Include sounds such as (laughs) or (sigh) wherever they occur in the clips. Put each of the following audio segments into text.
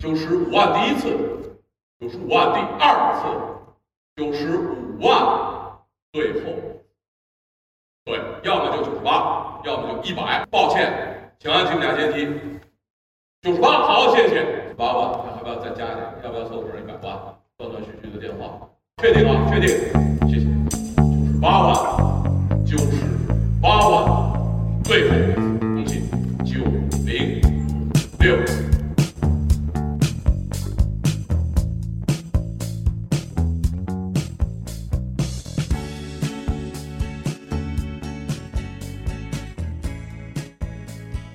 九十五万第一次，九十五万第二次，九十五万最后。对，要么就九十八，要么就一百。抱歉，请按请假阶梯。九十八，好，谢谢。八万，还要不要再加一点？要不要凑成一百万？断断续续的电话，确定啊，确定，谢谢。九十八万，九十八万，最后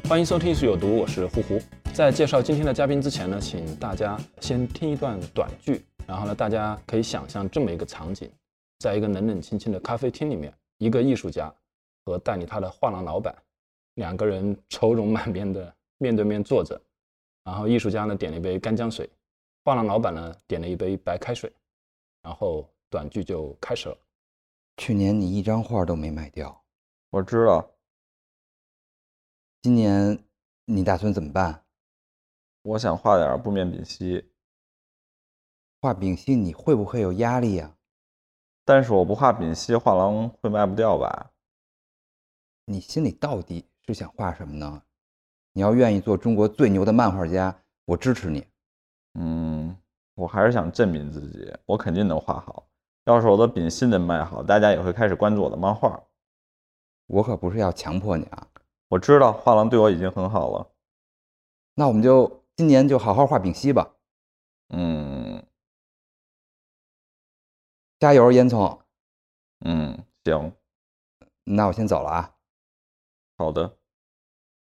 欢迎收听《艺术有毒》，我是呼呼。在介绍今天的嘉宾之前呢，请大家先听一段短剧，然后呢，大家可以想象这么一个场景：在一个冷冷清清的咖啡厅里面，一个艺术家和代理他的画廊老板两个人愁容满面的面对面坐着，然后艺术家呢点了一杯干姜水，画廊老板呢点了一杯白开水，然后短剧就开始了。去年你一张画都没卖掉，我知道，今年你打算怎么办？我想画点布面丙烯，画丙烯你会不会有压力呀、但是我不画丙烯，画廊会卖不掉吧？你心里到底是想画什么呢？你要愿意做中国最牛的漫画家，我支持你。嗯，我还是想证明自己，我肯定能画好。要是我的丙烯能卖好，大家也会开始关注我的漫画。我可不是要强迫你啊，我知道画廊对我已经很好了。那我们就今年就好好画丙烯吧。嗯加油，烟囱。嗯，行，那我先走了啊。好的。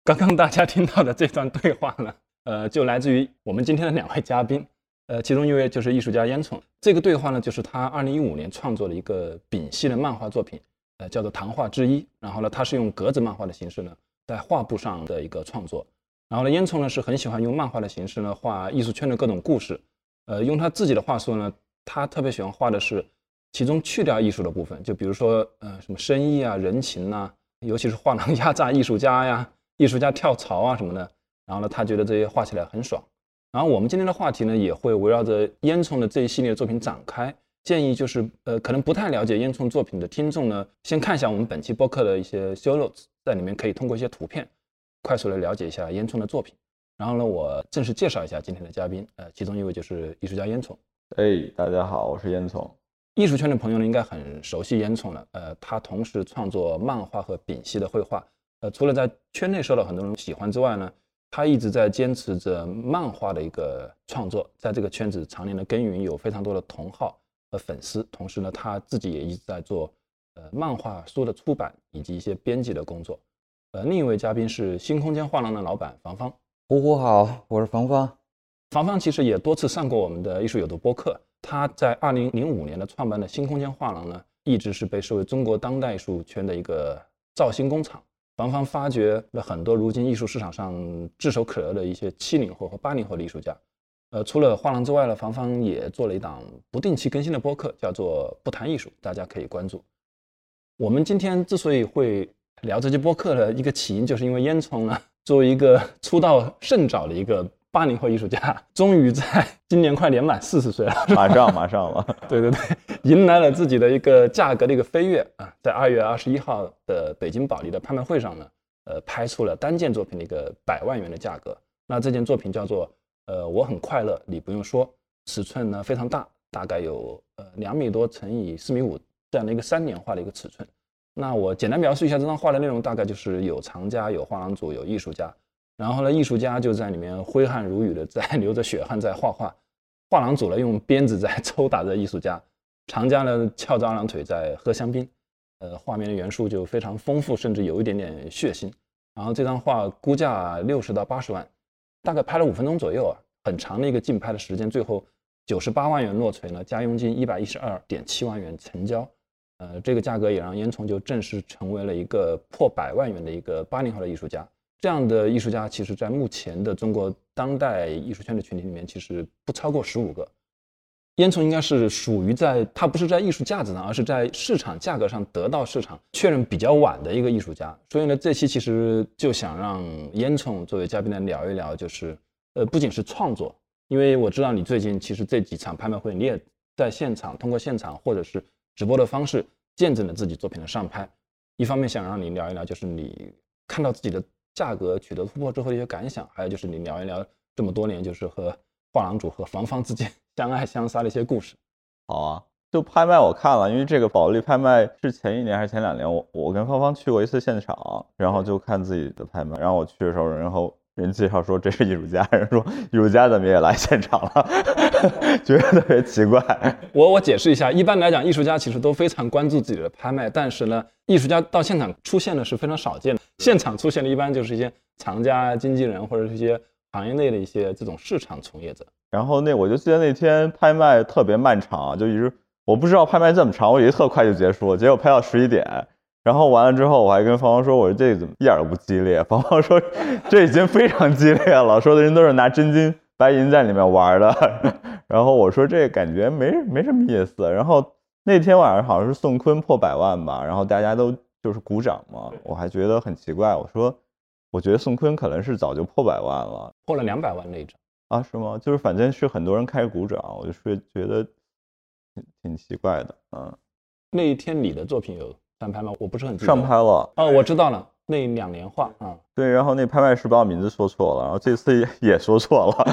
刚刚大家听到的这段对话呢，呃，就来自于我们今天的两位嘉宾，呃，其中一位就是艺术家烟囱。这个对话呢，就是他二零一五年创作的一个丙烯的漫画作品，呃，叫做《谈话之一》。然后呢，他是用格子漫画的形式呢，在画布上的一个创作。然后呢，烟囱呢是很喜欢用漫画的形式呢画艺术圈的各种故事。呃，用他自己的话说呢，他特别喜欢画的是其中去掉艺术的部分，就比如说呃什么生意啊、人情呐、尤其是画廊压榨艺术家呀、艺术家跳槽啊什么的。然后呢，他觉得这些画起来很爽。然后我们今天的话题呢，也会围绕着烟囱的这一系列作品展开。建议就是呃，可能不太了解烟囱作品的听众呢，先看一下我们本期播客的一些 show notes，在里面可以通过一些图片，快速的了解一下烟囱的作品。然后呢，我正式介绍一下今天的嘉宾，呃，其中一位就是艺术家烟囱。哎，大家好，我是烟囱。艺术圈的朋友呢，应该很熟悉烟囱了。呃，他同时创作漫画和丙烯的绘画。呃，除了在圈内受到很多人喜欢之外呢，他一直在坚持着漫画的一个创作，在这个圈子常年的耕耘，有非常多的同好和粉丝。同时呢，他自己也一直在做呃漫画书的出版以及一些编辑的工作。呃，另一位嘉宾是新空间画廊的老板房芳。呼呼好，我是房芳。房芳其实也多次上过我们的艺术有毒播客。他在二零零五年的创办的新空间画廊呢，一直是被视为中国当代艺术圈的一个造星工厂。房芳发掘了很多如今艺术市场上炙手可热的一些七零后和八零后的艺术家。呃，除了画廊之外呢，房芳也做了一档不定期更新的播客，叫做《不谈艺术》，大家可以关注。我们今天之所以会聊这期播客的一个起因，就是因为烟囱呢，作为一个出道甚早的一个八零后艺术家，终于在今年快年满四十岁了，(laughs) 马上马上了，(laughs) 对对对，迎来了自己的一个价格的一个飞跃啊！在二月二十一号的北京保利的拍卖会上呢，呃，拍出了单件作品的一个百万元的价格。那这件作品叫做呃，我很快乐，你不用说，尺寸呢非常大，大概有呃两米多乘以四米五这样的一个三联画的一个尺寸。那我简单描述一下这张画的内容，大概就是有藏家、有画廊主、有艺术家。然后呢，艺术家就在里面挥汗如雨的在 (laughs) 流着血汗在画画，画廊主呢用鞭子在 (laughs) 抽打着艺术家，藏家呢翘着二郎腿在喝香槟，呃，画面的元素就非常丰富，甚至有一点点血腥。然后这张画估价六十到八十万，大概拍了五分钟左右啊，很长的一个竞拍的时间，最后九十八万元落锤呢，加佣金一百一十二点七万元成交。呃，这个价格也让烟囱就正式成为了一个破百万元的一个八零后的艺术家。这样的艺术家，其实在目前的中国当代艺术圈的群体里面，其实不超过十五个。烟囱应该是属于在它不是在艺术价值上，而是在市场价格上得到市场确认比较晚的一个艺术家。所以呢，这期其实就想让烟囱作为嘉宾来聊一聊，就是呃，不仅是创作，因为我知道你最近其实这几场拍卖会，你也在现场通过现场或者是。直播的方式见证了自己作品的上拍，一方面想让你聊一聊，就是你看到自己的价格取得突破之后的一些感想，还有就是你聊一聊这么多年就是和画廊主和房方之间相爱相杀的一些故事。好啊，就拍卖我看了，因为这个保利拍卖是前一年还是前两年，我我跟芳芳去过一次现场，然后就看自己的拍卖，然后我去的时候，然后。人介绍说这是艺术家，人说艺术家怎么也来现场了，(laughs) 觉得特别奇怪。我我解释一下，一般来讲，艺术家其实都非常关注自己的拍卖，但是呢，艺术家到现场出现的是非常少见的。现场出现的一般就是一些藏家、经纪人或者是一些行业内的一些这种市场从业者。然后那我就记得那天拍卖特别漫长，就一直我不知道拍卖这么长，我以为特快就结束了，结果拍到十一点。然后完了之后，我还跟芳芳说：“我说这怎么一点都不激烈？”芳芳说：“这已经非常激烈了，说的人都是拿真金白银在里面玩的。(laughs) ”然后我说：“这感觉没没什么意思。”然后那天晚上好像是宋坤破百万吧，然后大家都就是鼓掌嘛，我还觉得很奇怪。我说：“我觉得宋坤可能是早就破百万了，破了两百万那张啊？是吗？就是反正是很多人开始鼓掌，我就是觉得挺挺奇怪的。嗯，那一天你的作品有？上拍吗？我不是很上拍了哦，我知道了，那两年画啊，对，然后那拍卖师把我名字说错了，然后这次也也说错了，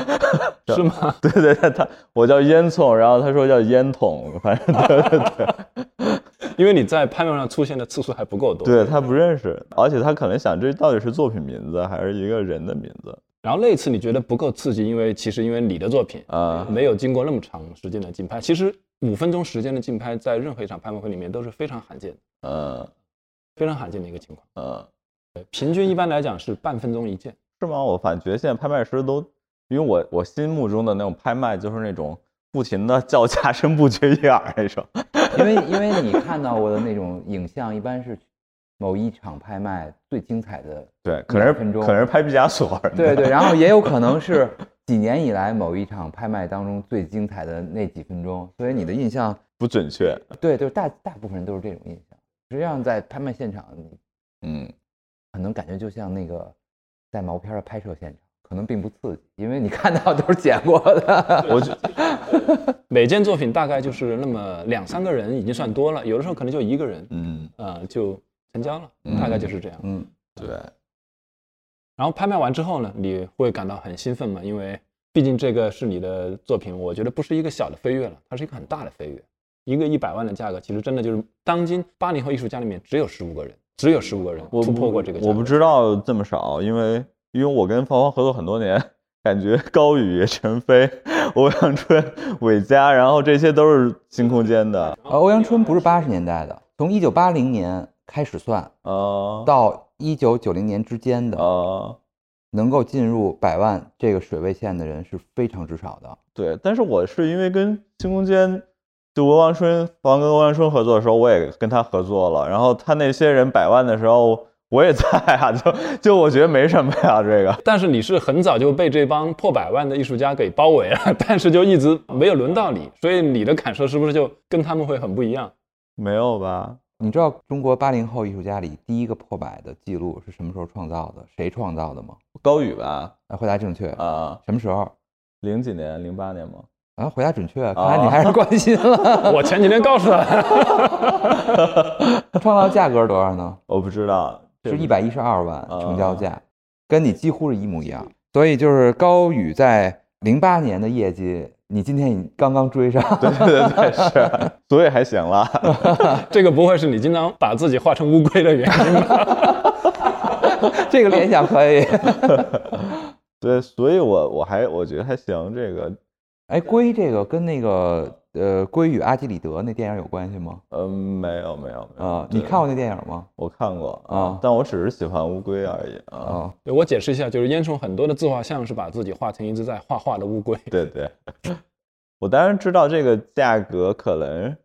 (laughs) 是吗？(laughs) 对对对，他我叫烟囱，然后他说叫烟筒，反正对对对，(laughs) 因为你在拍卖上出现的次数还不够多，对他不认识，而且他可能想这到底是作品名字还是一个人的名字。然后那次你觉得不够刺激，因为其实因为你的作品啊没有经过那么长时间的竞拍，其实五分钟时间的竞拍在任何一场拍卖会里面都是非常罕见的。呃，非常罕见的一个情况。呃，平均一般来讲是半分钟一件，是吗？我反觉现在拍卖师都，因为我我心目中的那种拍卖就是那种不停的叫 (laughs) 价声不绝于耳那种。因为因为你看到过的那种影像，一般是某一场拍卖最精彩的对，可能是分钟，可能是拍毕加索。对对，然后也有可能是 (laughs) 几年以来某一场拍卖当中最精彩的那几分钟，所以你的印象不准确。对，就是大大部分人都是这种印象。实际上，在拍卖现场，嗯，可能感觉就像那个在毛片的拍摄现场，可能并不刺激，因为你看到都是剪过的。我 (laughs) 每件作品大概就是那么两三个人已经算多了，有的时候可能就一个人，嗯，呃，就成交了，大概就是这样。嗯，对。然后拍卖完之后呢，你会感到很兴奋嘛？因为毕竟这个是你的作品，我觉得不是一个小的飞跃了，它是一个很大的飞跃。一个一百万的价格，其实真的就是当今八零后艺术家里面只有十五个人，只有十五个人突破过这个。我不知道这么少，因为因为我跟芳芳合作很多年，感觉高宇、陈飞、欧阳春、韦佳，然后这些都是新空间的。欧阳春不是八十年代的，从一九八零年开始算，呃，到一九九零年之间的，呃，能够进入百万这个水位线的人是非常之少的。对，但是我是因为跟新空间。就欧阳春，王跟欧阳春合作的时候，我也跟他合作了。然后他那些人百万的时候，我也在啊。(laughs) 就就我觉得没什么呀，这个。但是你是很早就被这帮破百万的艺术家给包围了，但是就一直没有轮到你，所以你的感受是不是就跟他们会很不一样？没有吧？你知道中国八零后艺术家里第一个破百的记录是什么时候创造的？谁创造的吗？高宇吧？啊，回答正确啊。什么时候？零几年？零八年吗？啊，回答准确，看来你还是关心了。(laughs) 我前几天告诉他，(laughs) 创造价格是多少呢？我不知道，是一百一十二万成交价，跟你几乎是一模一样。所以就是高宇在零八年的业绩，你今天你刚刚追上，对对对，是，(laughs) 所以还行了。(laughs) 这个不会是你经常把自己画成乌龟的原因吧？(laughs) 这个联想可以。对，所以我我还我觉得还行，这个。哎，龟这个跟那个呃，龟与阿基里德那电影有关系吗？嗯，没有没有没有啊，你看过那电影吗？我看过啊，但我只是喜欢乌龟而已啊。我解释一下，就是烟囱很多的自画像是把自己画成一只在画画的乌龟。对对，(laughs) 我当然知道这个价格可能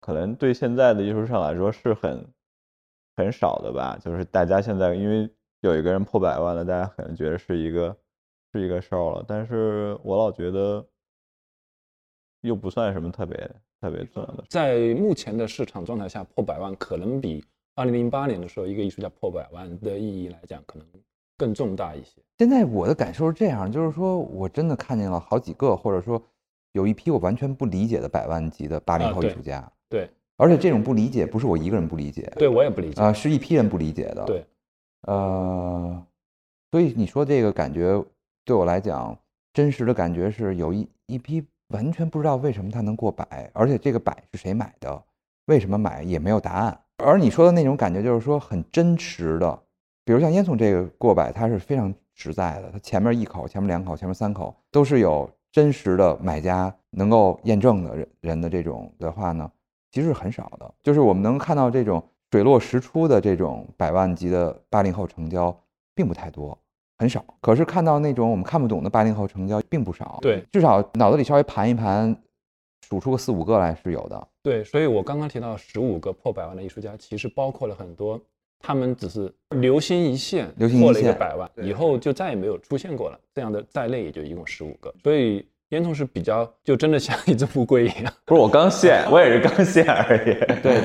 可能对现在的艺术上来说是很很少的吧，就是大家现在因为有一个人破百万了，大家可能觉得是一个是一个事儿了，但是我老觉得。又不算什么特别特别重要的，在目前的市场状态下，破百万可能比二零零八年的时候一个艺术家破百万的意义来讲，可能更重大一些。现在我的感受是这样，就是说我真的看见了好几个，或者说有一批我完全不理解的百万级的八零后艺术家。对，而且这种不理解不是我一个人不理解，对我也不理解啊，是一批人不理解的。对，呃，所以你说这个感觉对我来讲，真实的感觉是有一一批。完全不知道为什么它能过百，而且这个百是谁买的，为什么买也没有答案。而你说的那种感觉，就是说很真实的，比如像烟囱这个过百，它是非常实在的，它前面一口、前面两口、前面三口都是有真实的买家能够验证的人人的这种的话呢，其实是很少的。就是我们能看到这种水落石出的这种百万级的八零后成交，并不太多。很少，可是看到那种我们看不懂的八零后成交并不少。对，至少脑子里稍微盘一盘，数出个四五个来是有的。对，所以我刚刚提到十五个破百万的艺术家，其实包括了很多，他们只是流星一现，破了一个百万，以后就再也没有出现过了。这样的在内也就一共十五个，所以。烟囱是比较，就真的像一只乌龟一样。不是我刚现，我也是刚现而已。对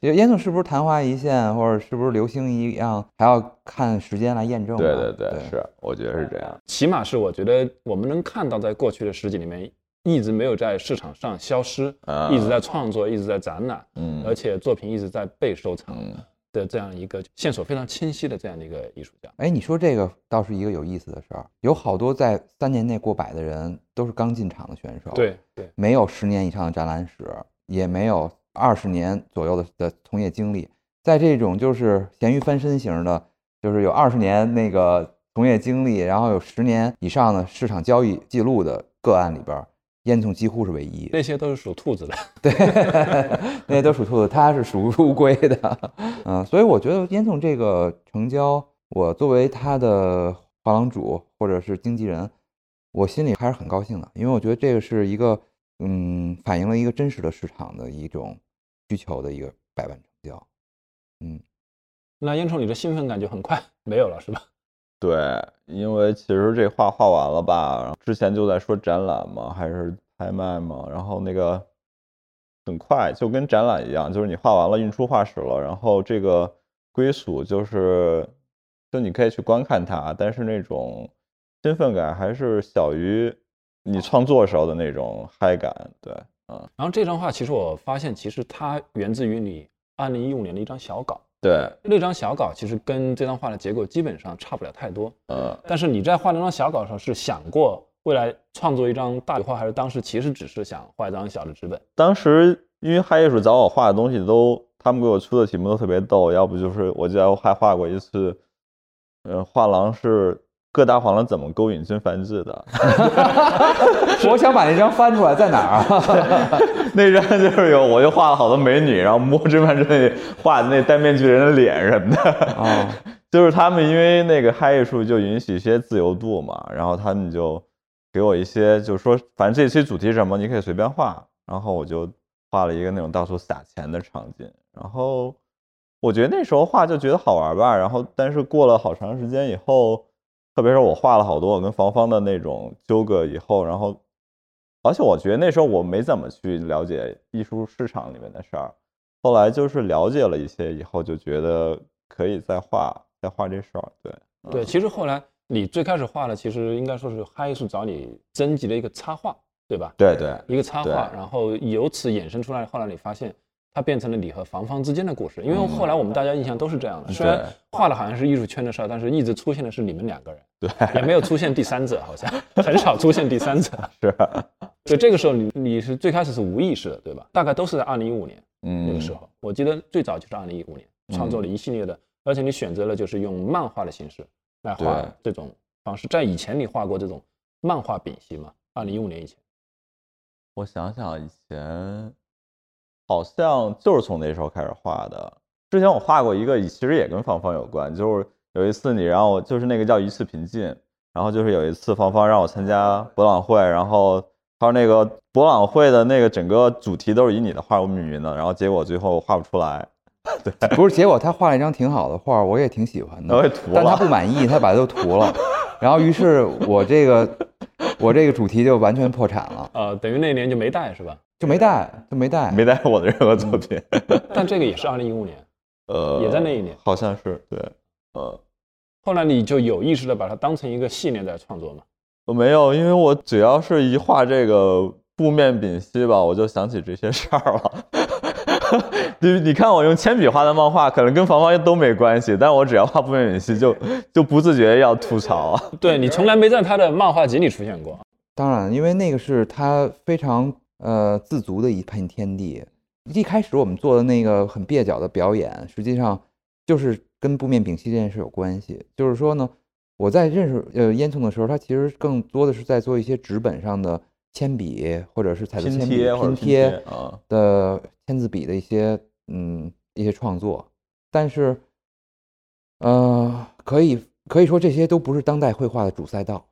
对，烟囱是不是昙花一现，或者是不是流星一样，还要看时间来验证。对对对，是，我觉得是这样。起码是我觉得我们能看到，在过去的十几里面，一直没有在市场上消失，一直在创作，一直在展览，嗯，而且作品一直在被收藏。的这样一个线索非常清晰的这样的一个艺术家，哎，你说这个倒是一个有意思的事儿，有好多在三年内过百的人都是刚进场的选手，对对，没有十年以上的展览史，也没有二十年左右的的从业经历，在这种就是咸鱼翻身型的，就是有二十年那个从业经历，然后有十年以上的市场交易记录的个案里边。烟囱几乎是唯一，那些都是属兔子的，(laughs) 对，那些都属兔子，它是属乌龟的，嗯，所以我觉得烟囱这个成交，我作为他的画廊主或者是经纪人，我心里还是很高兴的，因为我觉得这个是一个，嗯，反映了一个真实的市场的一种需求的一个百万成交，嗯，那烟囱里的兴奋感就很快没有了，是吧？对，因为其实这画画完了吧，之前就在说展览嘛，还是拍卖嘛，然后那个很快就跟展览一样，就是你画完了运出画室了，然后这个归属就是，就你可以去观看它，但是那种兴奋感还是小于你创作时候的那种嗨感。对，嗯。然后这张画其实我发现，其实它源自于你二零一五年的一张小稿。对，那张小稿其实跟这张画的结构基本上差不了太多。呃，但是你在画那张小稿的时候，是想过未来创作一张大画，还是当时其实只是想画一张小的纸本？当时因为嗨艺术找我画的东西都，他们给我出的题目都特别逗，要不就是我记得我还画过一次，嗯，画廊是。各大黄了怎么勾引金繁志的？(laughs) 我想把那张翻出来，在哪儿啊？(laughs) 那张就是有，我就画了好多美女，然后摸真繁志那画的那戴面具人的脸什么的。啊，(laughs) 就是他们因为那个嗨艺术就允许一些自由度嘛，然后他们就给我一些，就是说反正这期主题什么你可以随便画，然后我就画了一个那种到处撒钱的场景。然后我觉得那时候画就觉得好玩吧，然后但是过了好长时间以后。特别是我画了好多我跟房芳的那种纠葛以后，然后，而且我觉得那时候我没怎么去了解艺术市场里面的事儿，后来就是了解了一些以后，就觉得可以再画再画这事儿。对对，其实后来你最开始画的，其实应该说是嗨艺术找你征集的一个插画，对吧？对对，一个插画，然后由此衍生出来，后来你发现。它变成了你和房方之间的故事，因为后来我们大家印象都是这样的。虽然画的好像是艺术圈的事儿，但是一直出现的是你们两个人，对，也没有出现第三者，好像 (laughs) 很少出现第三者。(laughs) 是，所以这个时候你你是最开始是无意识的，对吧？大概都是在二零一五年那个时候，我记得最早就是二零一五年创作了一系列的，而且你选择了就是用漫画的形式来画这种方式。在以前你画过这种漫画丙烯吗？二零一五年以前。我想想，以前好像就是从那时候开始画的。之前我画过一个，其实也跟芳芳有关，就是有一次你让我，就是那个叫一次平静，然后就是有一次芳芳让我参加博览会，然后他说那个博览会的那个整个主题都是以你的画为命名的，然后结果最后画不出来。(laughs) 对，不是，结果他画了一张挺好的画，我也挺喜欢的，我也涂了，但他不满意，他把它都涂了，(laughs) 然后于是我这个我这个主题就完全破产了。呃，等于那年就没带是吧？就没带，就没带，没带我的任何作品。(laughs) 但这个也是二零一五年，呃，也在那一年，好像是对，呃，后来你就有意识的把它当成一个系列在创作吗？我没有，因为我只要是一画这个布面丙烯吧，我就想起这些事儿了。(laughs) 你你看我用铅笔画的漫画，可能跟房房都没关系，但我只要画布面丙烯，就就不自觉要吐槽啊。对你从来没在他的漫画集里出现过。当然，因为那个是他非常呃自足的一片天地。一开始我们做的那个很蹩脚的表演，实际上就是跟布面丙烯这件事有关系。就是说呢，我在认识呃烟囱的时候，他其实更多的是在做一些纸本上的铅笔或者是彩色铅笔拼贴的签字笔的一些嗯一些创作。但是，呃，可以可以说这些都不是当代绘画的主赛道，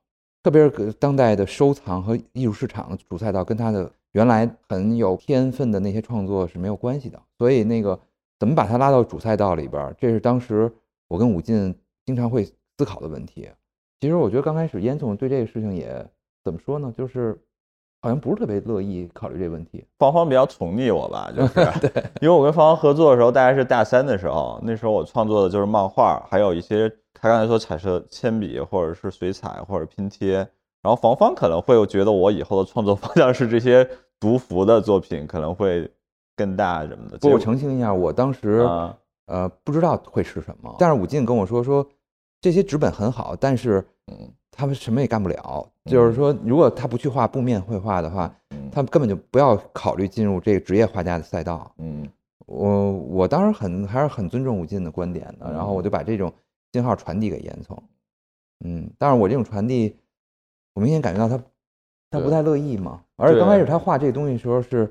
特别是当代的收藏和艺术市场的主赛道，跟他的。原来很有天分的那些创作是没有关系的，所以那个怎么把它拉到主赛道里边，这是当时我跟武进经常会思考的问题。其实我觉得刚开始烟囱对这个事情也怎么说呢，就是好像不是特别乐意考虑这个问题。芳芳比较宠溺我吧，就 (laughs) 是对，因为我跟芳芳合作的时候，大概是大三的时候，那时候我创作的就是漫画，还有一些他刚才说彩色铅笔或者是水彩或者拼贴，然后房方可能会觉得我以后的创作方向是这些。读服的作品可能会更大什么的。不，我澄清一下，我当时呃不知道会是什么，但是武进跟我说说这些纸本很好，但是他们什么也干不了。就是说，如果他不去画布面绘画的话，他们根本就不要考虑进入这个职业画家的赛道。嗯，我我当时很还是很尊重武进的观点的，然后我就把这种信号传递给严聪。嗯，但是我这种传递，我明显感觉到他。他不太乐意嘛，而且刚开始他画这个东西的时候是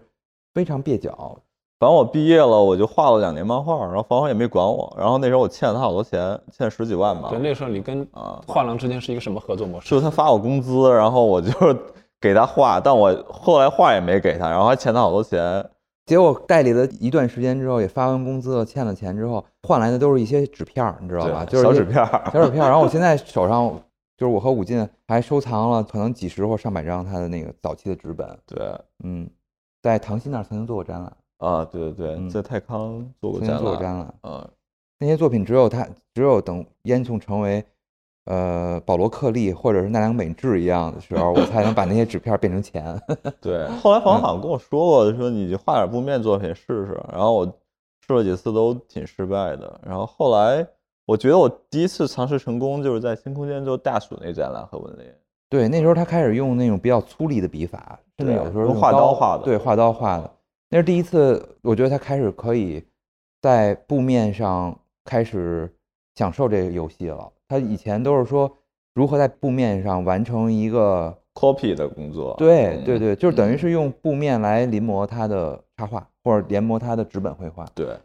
非常蹩脚。反正我毕业了，我就画了两年漫画，然后房房也没管我。然后那时候我欠了他好多钱，欠十几万吧。对，那时候你跟啊画廊之间是一个什么合作模式？就是他发我工资，然后我就 (laughs) 给他画，但我后来画也没给他，然后还欠他好多钱。结果代理了一段时间之后，也发完工资了，欠了钱之后，换来的都是一些纸片儿你知道吧？就是小纸片儿小纸片儿然后我现在手上。就是我和武进还收藏了可能几十或上百张他的那个早期的纸本。对，嗯，在唐鑫那儿曾经做过展览。啊，对对对，在泰康做过展览。做过展览。嗯，那些作品只有他，只有等烟囱成为呃保罗克利或者是奈良美智一样的时候，我才能把那些纸片变成钱。(laughs) 对，后来黄好像跟我说过，说你就画点布面作品试试。然后我试了几次都挺失败的。然后后来。我觉得我第一次尝试成功，就是在新空间做大鼠那展览和文联。对，那时候他开始用那种比较粗粝的笔法，甚至有的时候用画刀画的。对，画刀画的。那是第一次，我觉得他开始可以在布面上开始享受这个游戏了。他以前都是说如何在布面上完成一个 copy 的工作。对对对，就是等于是用布面来临摹他的插画，或者临摹他的纸本绘画。对，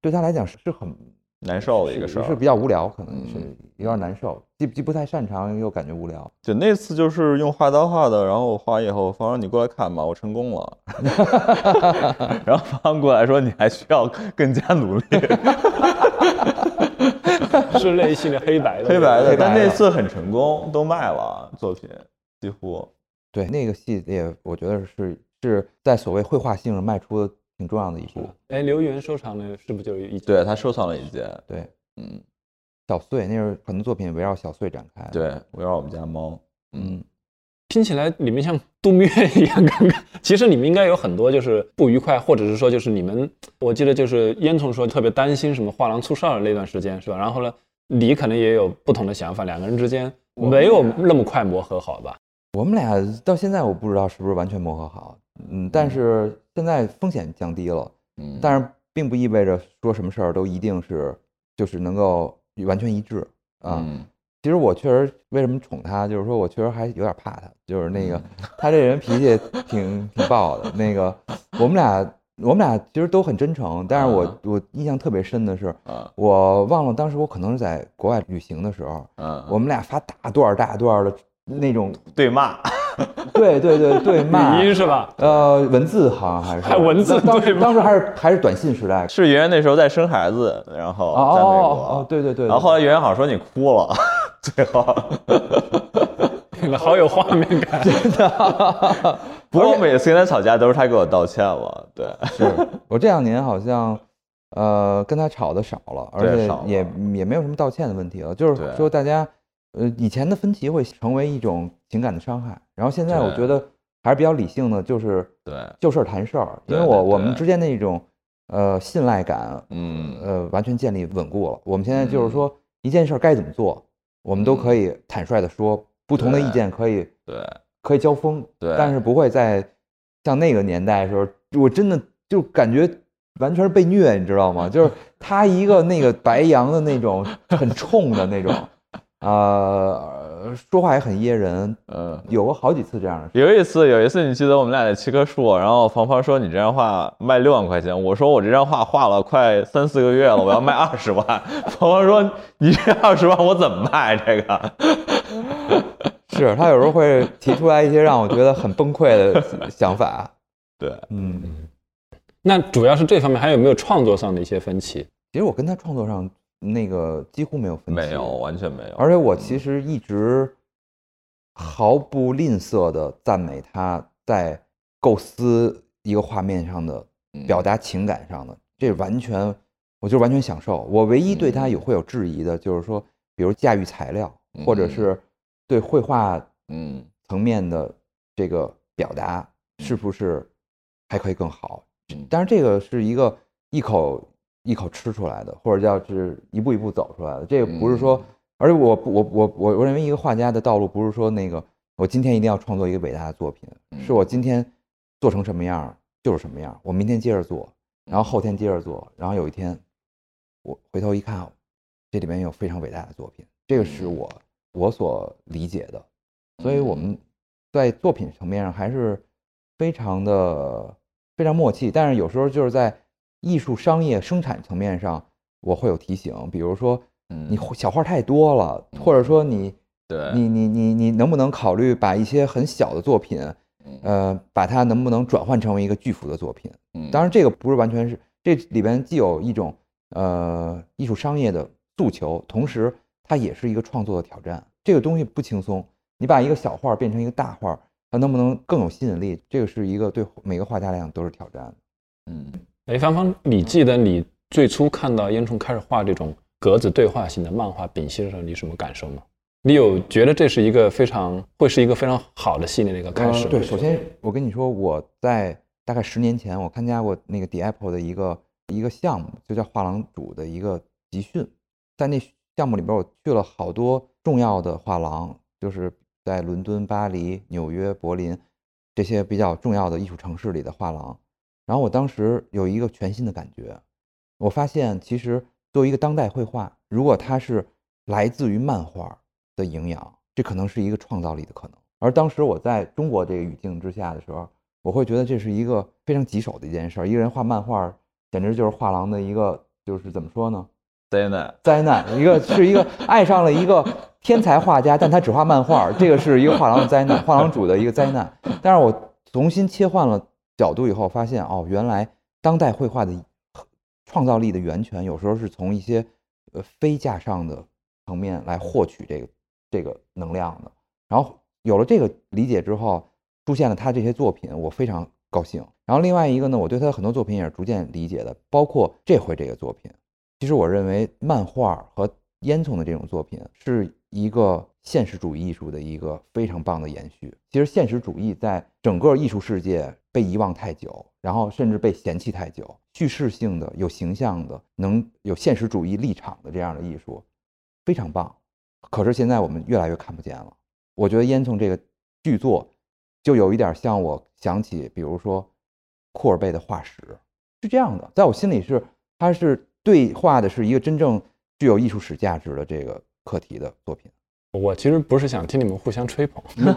对他来讲是是很。难受的一个事儿，是比较无聊，可能是有点难受，既既不太擅长，又感觉无聊。就那次就是用画刀画的，然后我画完以后，方说你过来看吧，我成功了。(laughs) 然后方方过来说，你还需要更加努力。(laughs) 是那一系列黑白的，黑白的，但那次很成功，都卖了作品，几乎。对那个系列，我觉得是是在所谓绘画性上卖出。挺重要的一步。哎，刘源收藏的是不是就一？对他收藏了一件。对，嗯，小碎，那时候很多作品围绕小碎展开。对，围绕我们家猫。嗯，听起来里面像度蜜月一样。尴尬其实你们应该有很多就是不愉快，或者是说就是你们，我记得就是烟囱说特别担心什么画廊出事儿那段时间是吧？然后呢，你可能也有不同的想法，两个人之间没有那么快磨合好吧？我们俩到现在我不知道是不是完全磨合好。嗯，但是现在风险降低了，嗯，但是并不意味着说什么事儿都一定是就是能够完全一致啊。其实我确实为什么宠他，就是说我确实还有点怕他，就是那个 (laughs) 他这人脾气挺挺暴的。那个我们俩我们俩其实都很真诚，但是我我印象特别深的是，我忘了当时我可能是在国外旅行的时候，我们俩发大段大段的那种对骂，(laughs) 对对对对 (laughs) 骂，语音是吧？呃，文字好像还是还文字当对骂当时还是还是短信时代。是圆圆那时候在生孩子，然后哦在美国，哦哦，对对对，然后后来圆圆好像说你哭了，最后，(laughs) 好有画面感。真的不过我每次跟他吵架都是他给我道歉了，对，是我这两年好像，呃，跟他吵的少了，而且也也没有什么道歉的问题了。就是说，大家，呃，以前的分歧会成为一种情感的伤害，然后现在我觉得还是比较理性的，就是对。就事儿谈事儿，因为我我们之间那种呃信赖感，嗯。呃，完全建立稳固了。我们现在就是说，一件事儿该怎么做，我们都可以坦率的说，不同的意见可以对。可以交锋，对。但是不会在像那个年代的时候，我真的就感觉完全是被虐，你知道吗？就是 (laughs) 他一个那个白羊的那种很冲的那种，呃，说话也很噎人，嗯。有过好几次这样的事。有一次，有一次，你记得我们俩在七棵树，然后芳芳说你这张画卖六万块钱，我说我这张画画了快三四个月了，我要卖二十万。(laughs) 芳芳说你这二十万我怎么卖这个？(laughs) 是他有时候会提出来一些让我觉得很崩溃的想法。(laughs) 对，嗯，那主要是这方面，还有没有创作上的一些分歧？其实我跟他创作上那个几乎没有分歧，没有，完全没有。而且我其实一直毫不吝啬的赞美他在构思一个画面上的嗯。表达情感上的，这完全我就完全享受。我唯一对他有会有质疑的，就是说，比如驾驭材料，或者是对绘画嗯。层面的这个表达是不是还可以更好？嗯。当然，这个是一个一口一口吃出来的，或者叫是一步一步走出来的。这个不是说，而且我我我我我认为一个画家的道路不是说那个我今天一定要创作一个伟大的作品，是我今天做成什么样就是什么样，我明天接着做，然后后天接着做，然后有一天我回头一看，这里面有非常伟大的作品，这个是我我所理解的。所以我们在作品层面上还是非常的非常默契，但是有时候就是在艺术、商业、生产层面上，我会有提醒，比如说你小画太多了，或者说你对你你你你能不能考虑把一些很小的作品，呃，把它能不能转换成为一个巨幅的作品？当然，这个不是完全是这里边既有一种呃艺术商业的诉求，同时它也是一个创作的挑战。这个东西不轻松，你把一个小画变成一个大画，它能不能更有吸引力？这个是一个对每个画家来讲都是挑战的。嗯，哎，芳芳，你记得你最初看到烟囱开始画这种格子对话型的漫画丙烯的时候，你什么感受吗？你有觉得这是一个非常会是一个非常好的系列的一个开始对，首先我跟你说，我在大概十年前，我参加过那个 The Apple 的一个一个项目，就叫画廊主的一个集训。在那项目里边，我去了好多重要的画廊，就是在伦敦、巴黎、纽约、柏林这些比较重要的艺术城市里的画廊。然后我当时有一个全新的感觉，我发现其实作为一个当代绘画，如果它是来自于漫画的营养，这可能是一个创造力的可能。而当时我在中国这个语境之下的时候，我会觉得这是一个非常棘手的一件事儿。一个人画漫画，简直就是画廊的一个，就是怎么说呢？灾难，灾难。一个是一个爱上了一个天才画家，但他只画漫画，这个是一个画廊的灾难，画廊主的一个灾难。但是我重新切换了角度以后，发现哦，原来当代绘画的创造力的源泉，有时候是从一些呃非架上的层面来获取这个这个能量的。然后有了这个理解之后，出现了他这些作品，我非常高兴。然后另外一个呢，我对他的很多作品也是逐渐理解的，包括这回这个作品。其实我认为漫画和烟囱的这种作品是一个现实主义艺术的一个非常棒的延续。其实现实主义在整个艺术世界被遗忘太久，然后甚至被嫌弃太久。叙事性的、有形象的、能有现实主义立场的这样的艺术，非常棒。可是现在我们越来越看不见了。我觉得烟囱这个剧作就有一点像我想起，比如说库尔贝的化石是这样的，在我心里是它是对话的是一个真正具有艺术史价值的这个课题的作品。我其实不是想听你们互相吹捧，那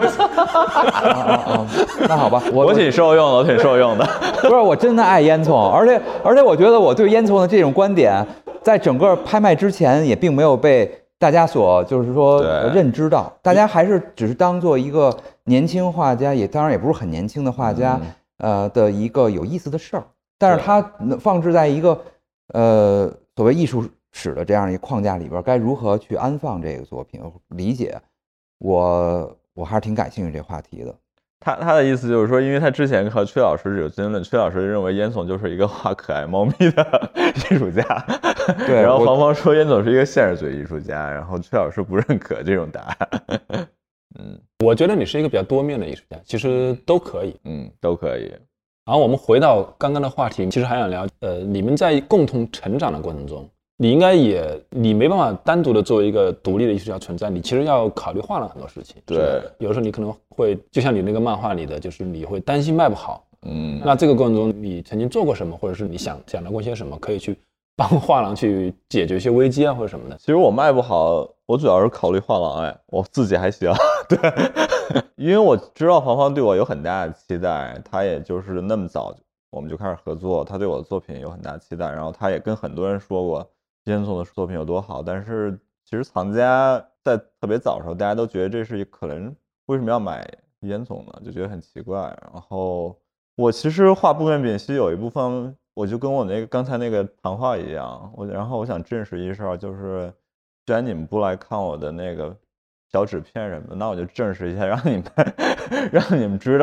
好吧，我我挺受用的，我挺受用的。不是我真的爱烟囱，而且而且我觉得我对烟囱的这种观点，在整个拍卖之前也并没有被大家所就是说认知到，大家还是只是当做一个年轻画家，也当然也不是很年轻的画家，呃的一个有意思的事儿，但是它放置在一个呃所谓艺术史的这样一个框架里边，该如何去安放这个作品，理解，我我还是挺感兴趣这话题的。他他的意思就是说，因为他之前和崔老师有争论，崔老师认为烟囱就是一个画可爱猫咪的 (laughs) 艺术家，对然后我房房说烟囱是一个现实主义艺术家，然后崔老师不认可这种答案。嗯我觉得你是一个比较多面的艺术家，其实都可以。嗯，都可以。然后我们回到刚刚的话题，其实还想聊，呃，你们在共同成长的过程中，你应该也你没办法单独的作为一个独立的艺术家存在，你其实要考虑画廊很多事情。对有的时候你可能会，就像你那个漫画里的，就是你会担心卖不好。嗯那这个过程中，你曾经做过什么，或者是你想想到过些什么，可以去帮画廊去解决一些危机啊，或者什么的？其实我卖不好，我主要是考虑画廊，哎，我自己还行，对，(laughs) 因为我知道黄芳对我有很大的期待，他也就是那么早我们就开始合作，他对我的作品有很大期待，然后他也跟很多人说过烟囱的作品有多好，但是其实藏家在特别早的时候，大家都觉得这是可能为什么要买烟囱呢？就觉得很奇怪，然后我其实画布面丙烯有一部分，我就跟我那个刚才那个谈话一样，我然后我想证实一事儿，就是既然你们不来看我的那个小纸片什么，那我就证实一下，让你们 (laughs) 让你们知道。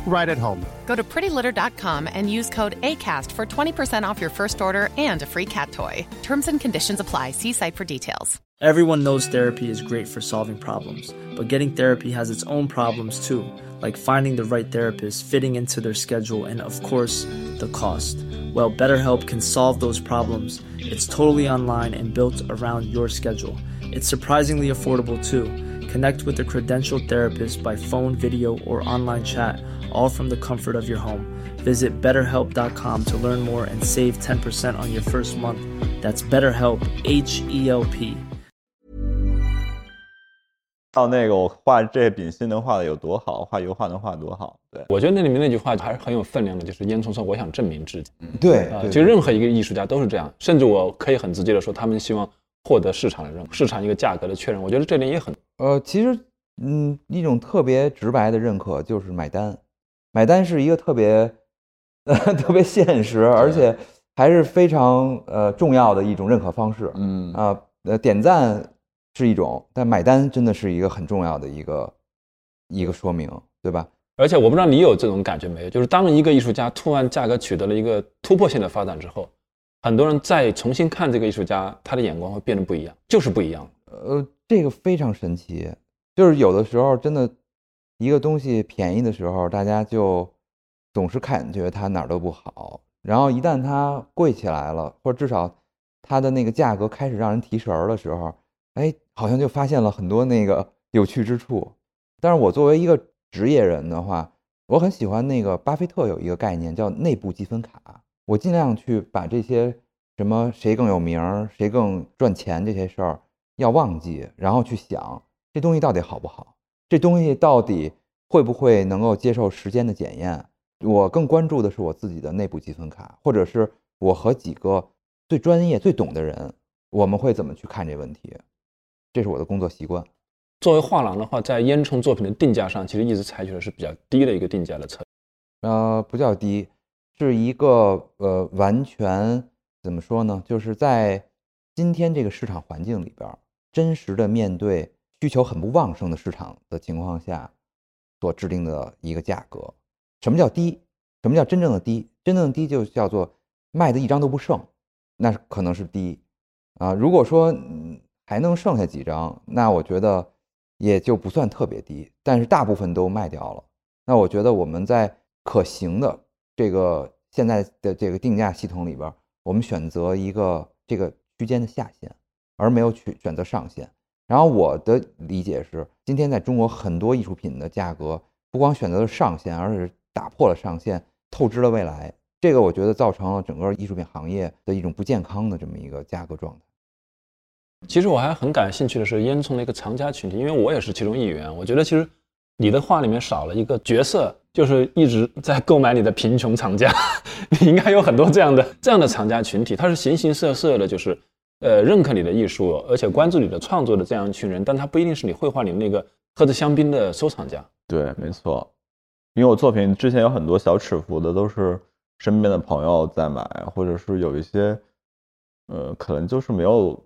right at home. Go to prettylitter.com and use code ACAST for 20% off your first order and a free cat toy. Terms and conditions apply. See site for details. Everyone knows therapy is great for solving problems, but getting therapy has its own problems too, like finding the right therapist, fitting into their schedule, and of course, the cost. Well, BetterHelp can solve those problems. It's totally online and built around your schedule. It's surprisingly affordable too. Connect with a credentialed therapist by phone, video, or online chat, all from the comfort of your home. Visit betterhelp.com to learn more and save 10% on your first month. That's BetterHelp, H E L P. 到那个我画这丙烯能画的有多好，画油画能画多好，对，我觉得那里面那句话还是很有分量的，就是烟囱说我想证明自己。对啊，其实任何一个艺术家都是这样，甚至我可以很直接的说，他们希望获得市场的认可，市场一个价格的确认。我觉得这点也很呃，其实，嗯，一种特别直白的认可就是买单，买单是一个特别，呃，(laughs) 特别现实，而且还是非常呃重要的一种认可方式。嗯啊，呃，点赞是一种，但买单真的是一个很重要的一个一个说明，对吧？而且我不知道你有这种感觉没有，就是当一个艺术家突然价格取得了一个突破性的发展之后，很多人再重新看这个艺术家，他的眼光会变得不一样，就是不一样。呃，这个非常神奇，就是有的时候真的，一个东西便宜的时候，大家就总是感觉它哪儿都不好，然后一旦它贵起来了，或者至少它的那个价格开始让人提神儿的时候，哎，好像就发现了很多那个 (laughs) 有趣之处。但是我作为一个职业人的话，我很喜欢那个巴菲特有一个概念叫内部积分卡，我尽量去把这些什么谁更有名儿、谁更赚钱这些事儿要忘记，然后去想这东西到底好不好，这东西到底会不会能够接受时间的检验。我更关注的是我自己的内部积分卡，或者是我和几个最专业、最懂的人，我们会怎么去看这问题，这是我的工作习惯。作为画廊的话，在烟囱作品的定价上，其实一直采取的是比较低的一个定价的策略。呃，不叫低，是一个呃完全怎么说呢？就是在今天这个市场环境里边儿，真实的面对需求很不旺盛的市场的情况下，所制定的一个价格。什么叫低？什么叫真正的低？真正的低就叫做卖的一张都不剩，那可能是低啊。如果说还能剩下几张，那我觉得也就不算特别低，但是大部分都卖掉了。那我觉得我们在可行的这个现在的这个定价系统里边，我们选择一个这个区间的下限，而没有去选择上限。然后我的理解是，今天在中国很多艺术品的价格不光选择了上限，而是打破了上限，透支了未来。这个我觉得造成了整个艺术品行业的一种不健康的这么一个价格状态。其实我还很感兴趣的是烟囱的一个藏家群体，因为我也是其中一员。我觉得其实你的画里面少了一个角色，就是一直在购买你的贫穷藏家。(laughs) 你应该有很多这样的这样的藏家群体，他是形形色色的，就是呃认可你的艺术，而且关注你的创作的这样一群人，但他不一定是你绘画里那个喝着香槟的收藏家。对，没错，因为我作品之前有很多小尺幅的，都是身边的朋友在买，或者是有一些，呃，可能就是没有。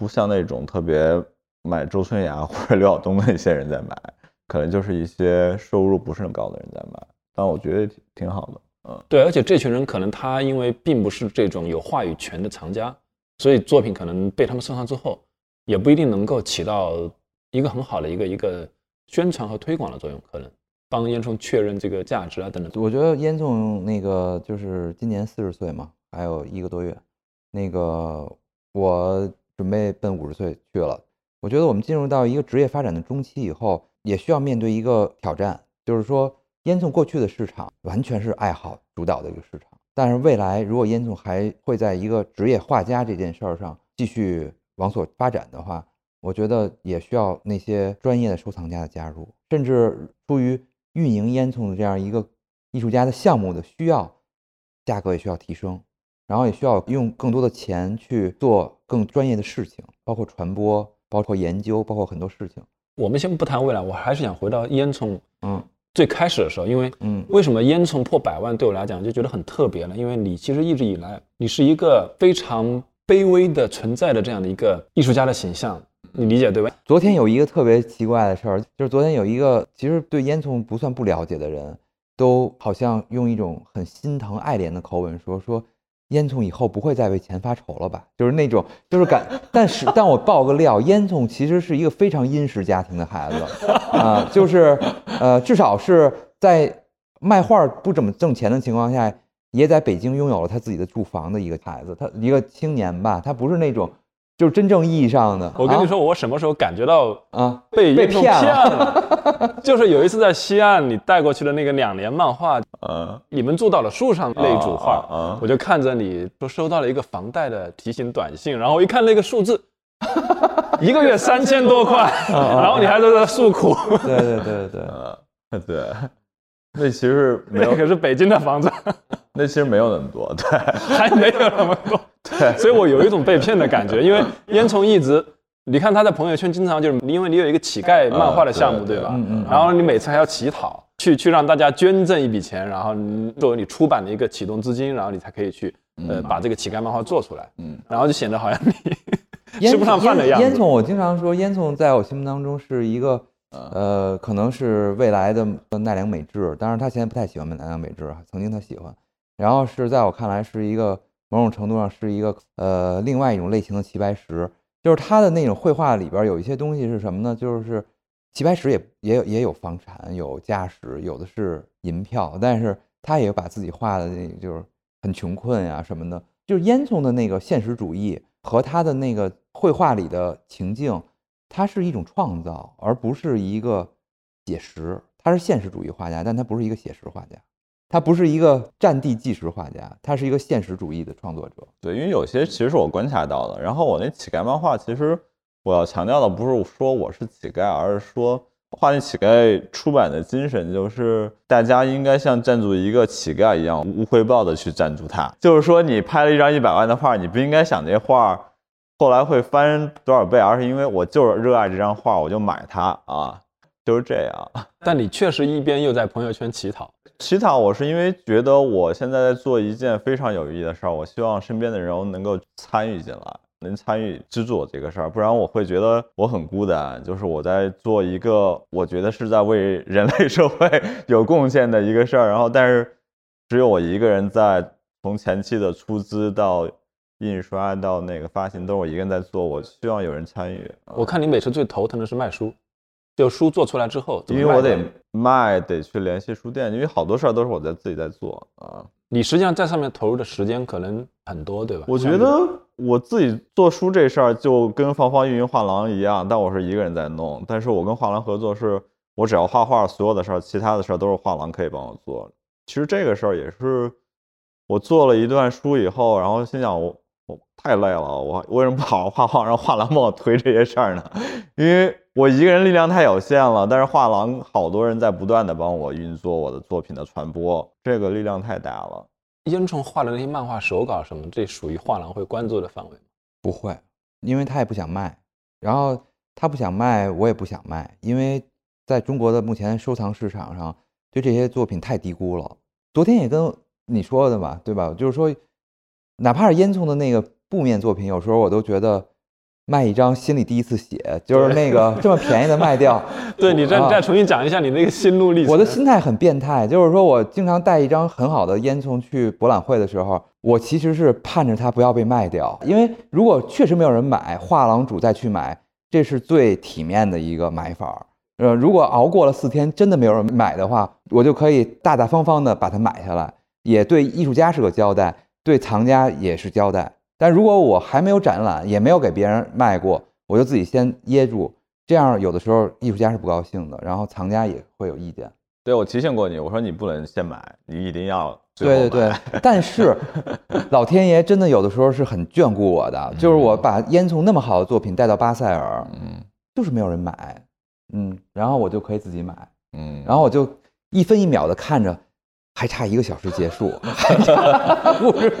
不像那种特别买周春芽 (laughs) 或者刘晓东的一些人在买，可能就是一些收入不是很高的人在买，但我觉得挺挺好的，嗯，对，而且这群人可能他因为并不是这种有话语权的藏家，所以作品可能被他们收藏之后，也不一定能够起到一个很好的一个一个宣传和推广的作用，可能帮烟囱确认这个价值啊等等。我觉得烟囱那个就是今年四十岁嘛，还有一个多月，那个我。准备奔五十岁去了，我觉得我们进入到一个职业发展的中期以后，也需要面对一个挑战，就是说烟囱过去的市场完全是爱好主导的一个市场，但是未来如果烟囱还会在一个职业画家这件事儿上继续往所发展的话，我觉得也需要那些专业的收藏家的加入，甚至出于运营烟囱的这样一个艺术家的项目的需要，价格也需要提升。然后也需要用更多的钱去做更专业的事情，包括传播，包括研究，包括很多事情。我们先不谈未来，我还是想回到烟囱，嗯，最开始的时候，因为，嗯，为什么烟囱破百万对我来讲就觉得很特别呢？因为你其实一直以来，你是一个非常卑微的存在的这样的一个艺术家的形象，你理解对吧？昨天有一个特别奇怪的事儿，就是昨天有一个其实对烟囱不算不了解的人，都好像用一种很心疼爱怜的口吻说说。烟囱以后不会再为钱发愁了吧？(laughs) 就是那种，就是感，但是，(laughs) 但我爆个料，烟囱其实是一个非常殷实家庭的孩子，啊，就是，呃，至少是在卖画不怎么挣钱的情况下，也在北京拥有了他自己的住房的一个孩子，他一个青年吧，他不是那种。就是真正意义上的。我跟你说，我什么时候感觉到啊？被被骗了？(laughs) 就是有一次在西岸，你带过去的那个两联漫画，呃，你们住到了树上那组画，我就看着你说收到了一个房贷的提醒短信，然后我一看那个数字，(laughs) 一个月三千多块，然后你还在这诉苦。对对对对，对，(laughs) 那其实没有，可是北京的房子，(laughs) 那其实没有那么多，对，(laughs) 还没有那么多。(laughs) 对，所以我有一种被骗的感觉，因为烟囱一直，你看他在朋友圈经常就是，因为你有一个乞丐漫画的项目，对吧？嗯嗯。然后你每次还要乞讨，去去让大家捐赠一笔钱，然后作为你出版的一个启动资金，然后你才可以去呃把这个乞丐漫画做出来。嗯。然后就显得好像你吃不上饭的样子。烟囱，我经常说，烟囱在我心目当中是一个呃，可能是未来的奈良美智，当然他现在不太喜欢奈良美智曾经他喜欢。然后是在我看来是一个。某种程度上是一个呃，另外一种类型的齐白石，就是他的那种绘画里边有一些东西是什么呢？就是齐白石也也有也有房产，有家室，有的是银票，但是他也把自己画的那就是很穷困呀什么的。就是烟囱的那个现实主义和他的那个绘画里的情境，它是一种创造，而不是一个写实。他是现实主义画家，但他不是一个写实画家。他不是一个战地纪实画家，他是一个现实主义的创作者。对，因为有些其实是我观察到的。然后我那乞丐漫画，其实我要强调的不是说我是乞丐，而是说画那乞丐出版的精神，就是大家应该像赞助一个乞丐一样，无回报的去赞助他。就是说，你拍了一张一百万的画，你不应该想这画后来会翻多少倍，而是因为我就是热爱这张画，我就买它啊，就是这样。(laughs) 但你确实一边又在朋友圈乞讨。乞讨，我是因为觉得我现在在做一件非常有意义的事儿，我希望身边的人能够参与进来，能参与资助我这个事儿，不然我会觉得我很孤单。就是我在做一个我觉得是在为人类社会有贡献的一个事儿，然后但是只有我一个人在，从前期的出资到印刷到那个发行都是我一个人在做，我希望有人参与。我看你每次最头疼的是卖书。就书做出来之后，因为我得卖，得去联系书店，因为好多事儿都是我在自己在做啊。你实际上在上面投入的时间可能很多，对吧？我觉得我自己做书这事儿就跟芳芳运营画廊一样，但我是一个人在弄。但是我跟画廊合作，是我只要画画，所有的事儿，其他的事儿都是画廊可以帮我做。其实这个事儿也是我做了一段书以后，然后心想我我太累了，我为什么不好好画画，让画廊帮我推这些事儿呢？因为我一个人力量太有限了，但是画廊好多人在不断的帮我运作我的作品的传播，这个力量太大了。烟囱画的那些漫画手稿什么，这属于画廊会关注的范围吗？不会，因为他也不想卖，然后他不想卖，我也不想卖，因为在中国的目前收藏市场上，对这些作品太低估了。昨天也跟你说的嘛，对吧？就是说，哪怕是烟囱的那个布面作品，有时候我都觉得。卖一张，心里第一次写，就是那个 (laughs) 这么便宜的卖掉。对你再再重新讲一下你那个心路历程。我的心态很变态，就是说我经常带一张很好的烟囱去博览会的时候，我其实是盼着它不要被卖掉，因为如果确实没有人买，画廊主再去买，这是最体面的一个买法。呃，如果熬过了四天，真的没有人买的话，我就可以大大方方的把它买下来，也对艺术家是个交代，对藏家也是交代。但如果我还没有展览，也没有给别人卖过，我就自己先噎住，这样有的时候艺术家是不高兴的，然后藏家也会有意见。对我提醒过你，我说你不能先买，你一定要对对对。但是 (laughs) 老天爷真的有的时候是很眷顾我的，就是我把烟囱那么好的作品带到巴塞尔，嗯，就是没有人买，嗯，然后我就可以自己买，嗯，然后我就一分一秒的看着，还差一个小时结束，不是。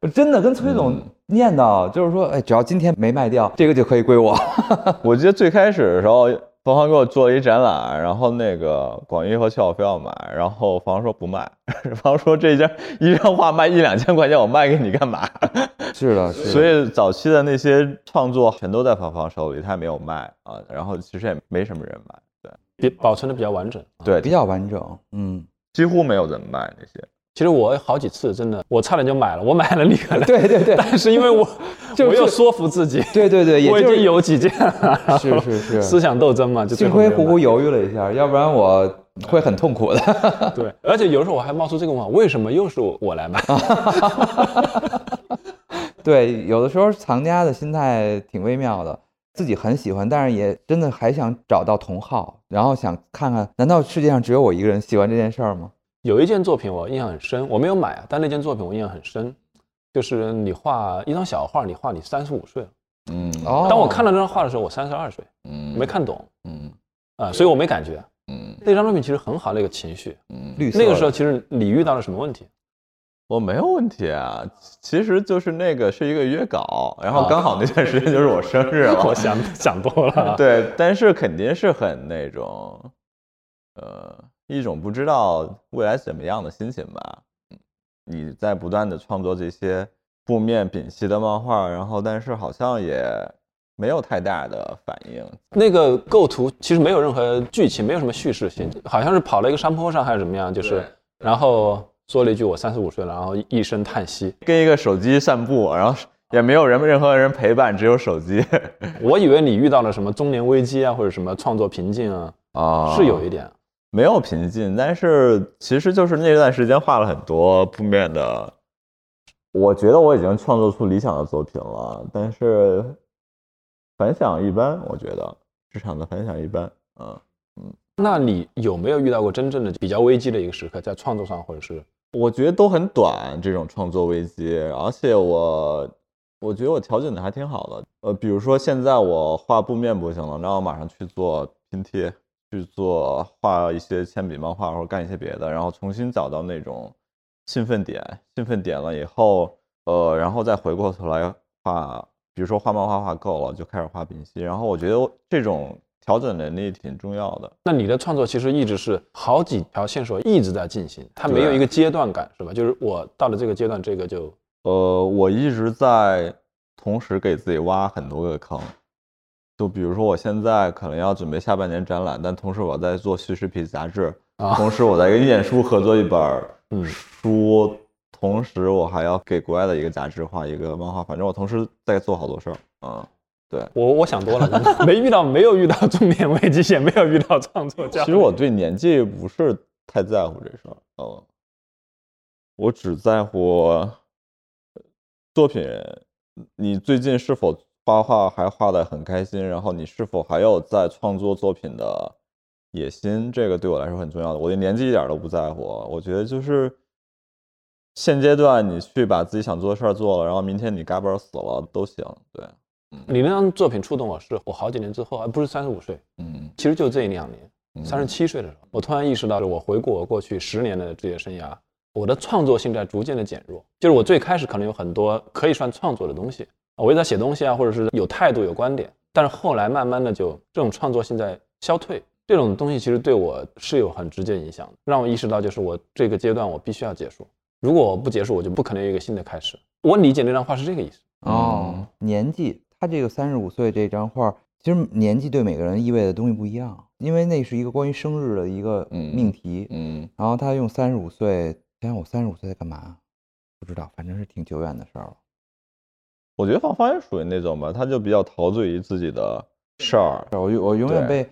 (laughs) 真的跟崔总念叨，就是说，哎，只要今天没卖掉，这个就可以归我。(laughs) 我记得最开始的时候，方方给我做了一展览，然后那个广义和俏我非要买，然后方说不卖，(laughs) 方说这件一张画卖一两千块钱，我卖给你干嘛？是的，所以早期的那些创作全都在方方手里，他也没有卖啊，然后其实也没什么人买，对，比保存的比较完整，对，比较完整，嗯，几乎没有人卖那些。其实我好几次真的，我差点就买了，我买了立刻来。对对对，(laughs) 但是因为我，(laughs) 我又说服自己。对对对，我已经有几件了。是是是，(laughs) 思想斗争嘛，就幸亏胡胡犹豫了一下，要不然我会很痛苦的。对，而且有时候我还冒出这个问号：为什么又是我来买？对，有的时候藏家的心态挺微妙的，自己很喜欢，但是也真的还想找到同好，然后想看看，难道世界上只有我一个人喜欢这件事儿吗？有一件作品我印象很深，我没有买啊，但那件作品我印象很深，就是你画一张小画，你画你三十五岁了，嗯，哦，当我看到这张画的时候，我三十二岁，嗯，没看懂，嗯，啊，所以我没感觉，嗯，那张作品其实很好，那个情绪，嗯，绿色，那个时候其实你遇到了什么问题？我没有问题啊，其实就是那个是一个约稿，然后刚好那段时间就是我生日 (laughs) 了，我想想多了，对，但是肯定是很那种，呃。一种不知道未来怎么样的心情吧。你在不断的创作这些布面丙烯的漫画，然后但是好像也没有太大的反应。那个构图其实没有任何剧情，没有什么叙事性，好像是跑了一个山坡上还是怎么样，就是然后说了一句我三十五岁了，然后一声叹息，跟一个手机散步，然后也没有人任何人陪伴，只有手机。(laughs) 我以为你遇到了什么中年危机啊，或者什么创作瓶颈啊，啊，是有一点。没有瓶颈，但是其实就是那段时间画了很多布面的，我觉得我已经创作出理想的作品了，但是反响一般，我觉得市场的反响一般，嗯嗯。那你有没有遇到过真正的比较危机的一个时刻，在创作上或者是？我觉得都很短，这种创作危机，而且我我觉得我调整的还挺好的，呃，比如说现在我画布面不行了，那我马上去做拼贴。去做画一些铅笔漫画，或者干一些别的，然后重新找到那种兴奋点，兴奋点了以后，呃，然后再回过头来画，比如说画漫画画够了，就开始画丙烯。然后我觉得这种调整能力挺重要的。那你的创作其实一直是好几条线索一直在进行，它没有一个阶段感，是吧？就是我到了这个阶段，这个就，呃，我一直在同时给自己挖很多个坑。就比如说，我现在可能要准备下半年展览，但同时我在做叙事品杂志，(laughs) 同时我在跟晏殊合作一本 (laughs) 书，同时我还要给国外的一个杂志画一个漫画，反正我同时在做好多事儿。嗯，对我我想多了，(laughs) 没遇到没有遇到中年危机，也没有遇到创作。其实我对年纪不是太在乎这事儿。嗯。我只在乎作品，你最近是否画画还画得很开心，然后你是否还有在创作作品的野心，这个对我来说很重要的。我对年纪一点都不在乎，我觉得就是现阶段你去把自己想做的事儿做了，然后明天你嘎嘣死了都行。对，你那张作品触动我是我好几年之后，而不是三十五岁，嗯，其实就这一两年，三十七岁的时候，我突然意识到了，我回顾我过去十年的职业生涯。我的创作性在逐渐的减弱，就是我最开始可能有很多可以算创作的东西，我也在写东西啊，或者是有态度、有观点，但是后来慢慢的就这种创作性在消退，这种东西其实对我是有很直接影响的，让我意识到就是我这个阶段我必须要结束，如果我不结束，我就不可能有一个新的开始。我理解那张画是这个意思。哦，年纪，他这个三十五岁这张画，其实年纪对每个人意味的东西不一样，因为那是一个关于生日的一个命题，嗯，然后他用三十五岁。想想我三十五岁在干嘛？不知道，反正是挺久远的事儿了。我觉得芳芳也属于那种吧，他就比较陶醉于自己的事儿。我我永远被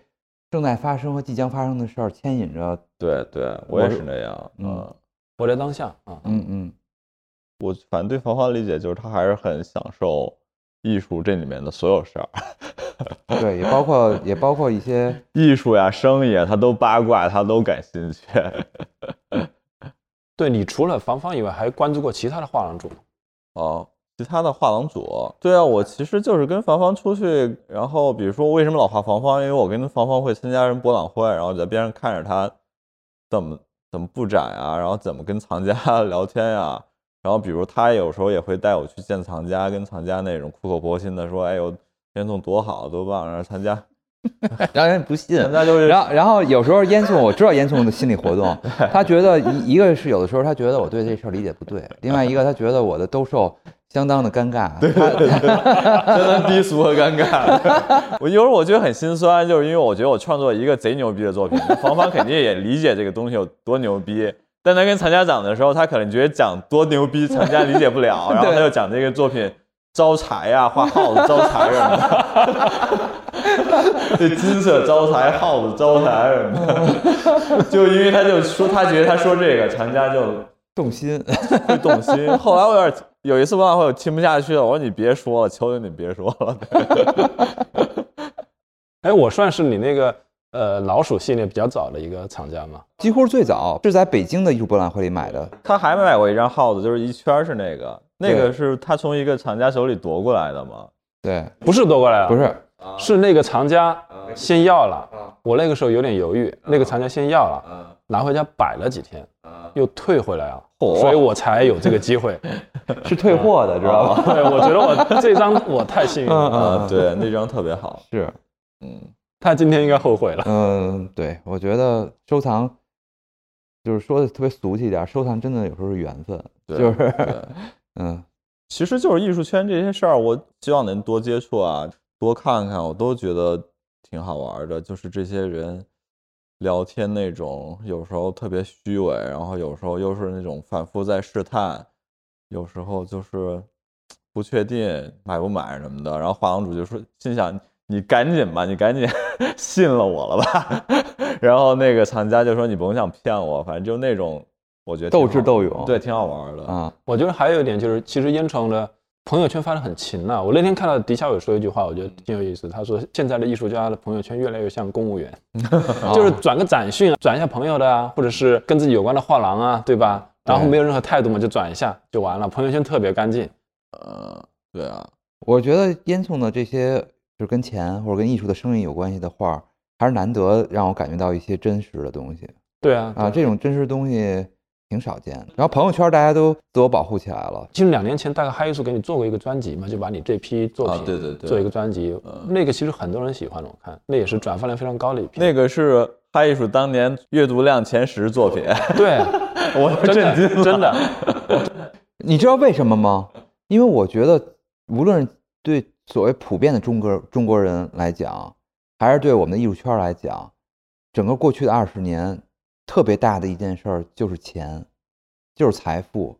正在发生和即将发生的事儿牵引着。对对，我也是那样。嗯，活在当下啊。嗯嗯。我反正对芳芳理解就是，他还是很享受艺术这里面的所有事儿。(laughs) 对，也包括也包括一些 (laughs) 艺术呀、生意啊，他都八卦，他都感兴趣。(laughs) 对你除了房方以外，还关注过其他的画廊主吗？哦，其他的画廊主，对啊，我其实就是跟房方出去，然后比如说为什么老画房方？因为我跟房方会参加人博览会，然后在边上看着他怎么怎么布展啊，然后怎么跟藏家聊天呀，然后比如他有时候也会带我去见藏家，跟藏家那种苦口婆心的说，哎呦，烟囱多好多棒，然后藏家。(laughs) 让人不信，那就是。然后，然后有时候烟囱，我知道烟囱的心理活动。(laughs) 他觉得一一个是有的时候他觉得我对这事儿理解不对，另外一个他觉得我的兜售相当的尴尬，对相当低俗和尴尬。(laughs) 我有时候我觉得很心酸，就是因为我觉得我创作一个贼牛逼的作品，房房肯定也理解这个东西有多牛逼，但他跟藏家讲的时候，他可能觉得讲多牛逼，藏家理解不了，(laughs) 然后他就讲这个作品。招财呀，画耗子招财什么的，(laughs) 这金色招财，耗子招财什么的，(laughs) 就因为他就说他觉得他说这个，藏家就动心，会动心。后来我有点有一次文化会，我听不下去了，我说你别说了，求求你别说了。哎，我算是你那个呃老鼠系列比较早的一个厂家嘛？几乎是最早，是在北京的艺术博览会里买的。他还没买过一张耗子，就是一圈是那个。那个是他从一个厂家手里夺过来的吗？对，不是夺过来的，不是，是那个厂家先要了。我那个时候有点犹豫，那个厂家先要了，拿回家摆了几天，又退回来了，所以我才有这个机会，(laughs) 是退货的，知道吗？对，我觉得我 (laughs) 这张我太幸运了，对，那张特别好，是，嗯，他今天应该后悔了，嗯，对，我觉得收藏就是说的特别俗气一点，收藏真的有时候是缘分，就是。嗯，(laughs) 其实就是艺术圈这些事儿，我希望能多接触啊，多看看，我都觉得挺好玩的。就是这些人聊天那种，有时候特别虚伪，然后有时候又是那种反复在试探，有时候就是不确定买不买什么的。然后画廊主就说，心想你赶紧吧，你赶紧 (laughs) 信了我了吧。(laughs) 然后那个藏家就说你甭想骗我，反正就那种。我觉得斗智斗勇，对，挺好玩的啊。我觉得还有一点就是，其实烟囱的朋友圈发的很勤呐。我那天看到狄小伟说一句话，我觉得挺有意思。他说现在的艺术家的朋友圈越来越像公务员，(laughs) 就是转个展讯，转一下朋友的啊，或者是跟自己有关的画廊啊，对吧？然后没有任何态度嘛，就转一下就完了，朋友圈特别干净。呃，对啊，我觉得烟囱的这些就是跟钱或者跟艺术的生意有关系的画，还是难得让我感觉到一些真实的东西。对啊，啊，这种真实东西。挺少见的，然后朋友圈大家都自我保护起来了。其实两年前大概嗨艺术给你做过一个专辑嘛，就把你这批作品对对对做一个专辑，那个其实很多人喜欢的，我看那也是转发量非常高的一批。那个是嗨艺术当年阅读量前十作品，(laughs) (laughs) 对我震惊了，真的。(laughs) 你知道为什么吗？因为我觉得无论对所谓普遍的中国中国人来讲，还是对我们的艺术圈来讲，整个过去的二十年。特别大的一件事儿就是钱，就是财富，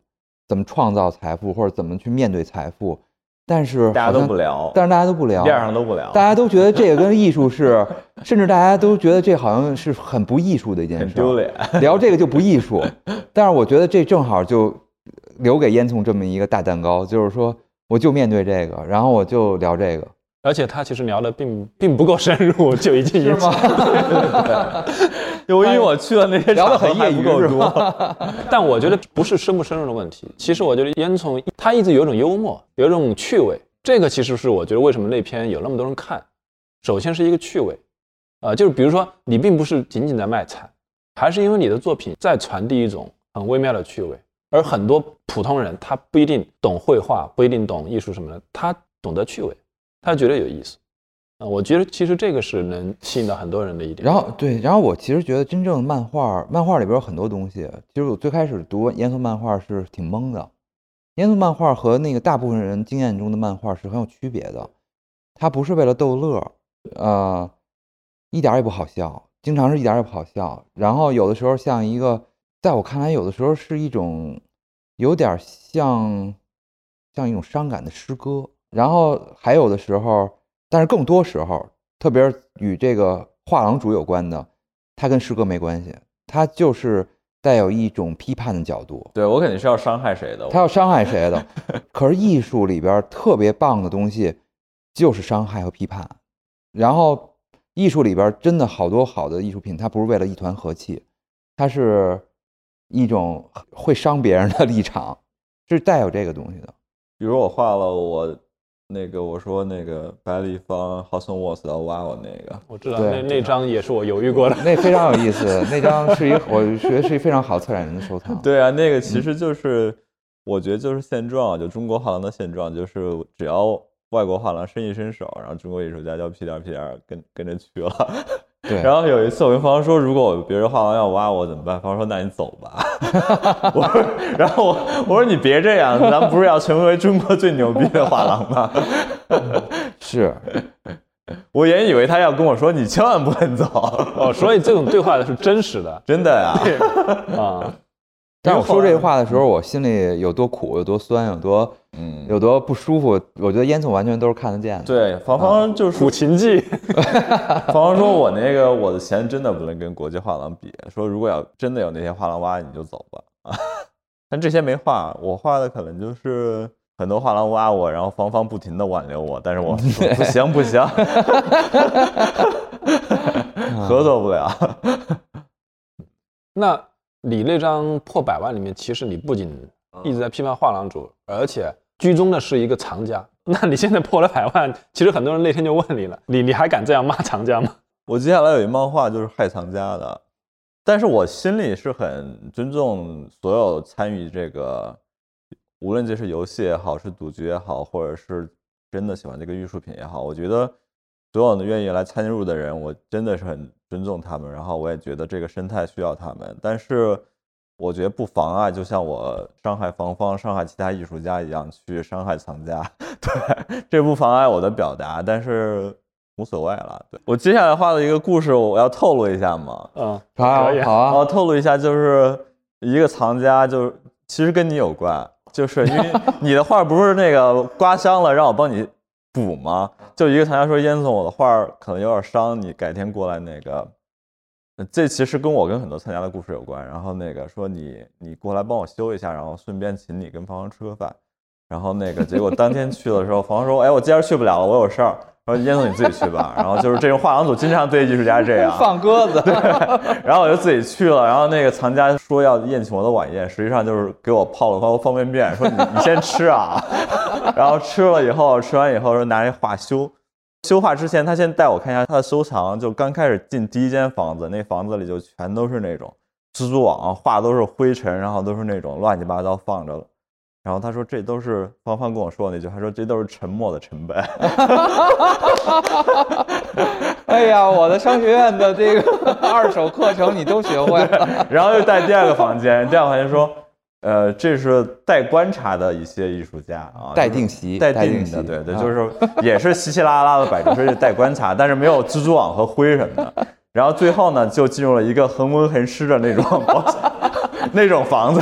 怎么创造财富，或者怎么去面对财富，但是大家都不聊，但是大家都不聊，面上都不聊，大家都觉得这个跟艺术是，(laughs) 甚至大家都觉得这好像是很不艺术的一件事，很丢脸。聊这个就不艺术，(laughs) 但是我觉得这正好就留给烟囱这么一个大蛋糕，就是说我就面对这个，然后我就聊这个。而且他其实聊的并并不够深入，就已经是吗？因为 (laughs) 我去了那些聊的很业余够多，但我觉得不是深不深入的问题。其实我觉得烟囱他一直有一种幽默，有一种趣味。这个其实是我觉得为什么那篇有那么多人看。首先是一个趣味，啊，就是比如说你并不是仅仅在卖惨，还是因为你的作品在传递一种很微妙的趣味。而很多普通人他不一定懂绘画，不一定懂艺术什么的，他懂得趣味。他觉得有意思，啊，我觉得其实这个是能吸引到很多人的一点。然后对，然后我其实觉得真正漫画，漫画里边有很多东西。其实我最开始读严肃漫画是挺懵的，严肃漫画和那个大部分人经验中的漫画是很有区别的。它不是为了逗乐，呃，一点也不好笑，经常是一点也不好笑。然后有的时候像一个，在我看来，有的时候是一种有点像像一种伤感的诗歌。然后还有的时候，但是更多时候，特别与这个画廊主有关的，它跟诗歌没关系，它就是带有一种批判的角度。对我肯定是要伤害谁的，他要伤害谁的。(laughs) 可是艺术里边特别棒的东西，就是伤害和批判。然后艺术里边真的好多好的艺术品，它不是为了一团和气，它是一种会伤别人的立场，(laughs) 是带有这个东西的。比如我画了我。那个我说那个白立方 Hudson Walls 要挖我那个，我知道那那张也是我犹豫过的，那非常有意思，(laughs) 那张是一我觉得是一非常好策展人的收藏。(laughs) 对啊，那个其实就是我觉得就是现状，就中国画廊的现状，就是只要外国画廊伸一伸手，然后中国艺术家就屁颠屁颠跟跟着去了。对，然后有一次我跟方说，如果别人画廊要挖我怎么办？方说那你走吧。(laughs) 我说，然后我我说你别这样，咱不是要成为中国最牛逼的画廊吗？(laughs) 是，我原以为他要跟我说你千万不能走。哦，(laughs) 所以这种对话的是真实的，真的呀。啊。但我说这话的时候，我心里有多苦，有多酸，有多嗯，有多不舒服。我觉得烟囱完全都是看得见的。对，芳芳就是苦情记。(laughs) 芳芳说：“我那个我的钱真的不能跟国际画廊比。说如果要真的有那些画廊挖，你就走吧。啊，(laughs) 但这些没画，我画的可能就是很多画廊挖我，然后芳芳不停的挽留我，但是我不行不行，(laughs) 合作不了。那。你那张破百万里面，其实你不仅一直在批判画廊主，而且居中的是一个藏家。(laughs) 那你现在破了百万，其实很多人那天就问你了，你你还敢这样骂藏家吗？(laughs) 我接下来有一漫画就是害藏家的，但是我心里是很尊重所有参与这个，无论这是游戏也好，是赌局也好，或者是真的喜欢这个艺术品也好，我觉得。所有的愿意来参入的人，我真的是很尊重他们，然后我也觉得这个生态需要他们。但是，我觉得不妨碍，就像我伤害芳芳、伤害其他艺术家一样，去伤害藏家。(laughs) 对，这不妨碍我的表达，但是无所谓了。对我接下来画的一个故事，我要透露一下嘛？嗯，好，好啊。我透露一下，就是一个藏家，就是其实跟你有关，就是因为你的画不是那个刮伤了，让我帮你。补吗？就一个藏家说：“燕总，我的画可能有点伤，你改天过来那个。”这其实跟我跟很多参加的故事有关。然后那个说你你过来帮我修一下，然后顺便请你跟芳芳吃个饭。然后那个结果当天去的时候，芳芳说：“哎，我今儿去不了了，我有事儿。”说燕总你自己去吧，然后就是这种画廊组经常对艺术家这样放鸽子，对。然后我就自己去了，然后那个藏家说要宴请我的晚宴，实际上就是给我泡了包方便面，说你你先吃啊。(laughs) 然后吃了以后，吃完以后说拿这画修，修画之前他先带我看一下他的收藏，就刚开始进第一间房子，那房子里就全都是那种蜘蛛网，画都是灰尘，然后都是那种乱七八糟放着了。然后他说：“这都是芳芳跟我说的那句，他说这都是沉默的成本。”哎呀，我的商学院的这个二手课程你都学会了。然后又带第二个房间，第二个房间说：“呃，这是待观察的一些艺术家啊，待定席，待定的，对对，就是也是稀稀拉拉的摆着，说是待观察，但是没有蜘蛛网和灰什么的。然后最后呢，就进入了一个恒温恒湿的那种。(laughs) ”那种房子，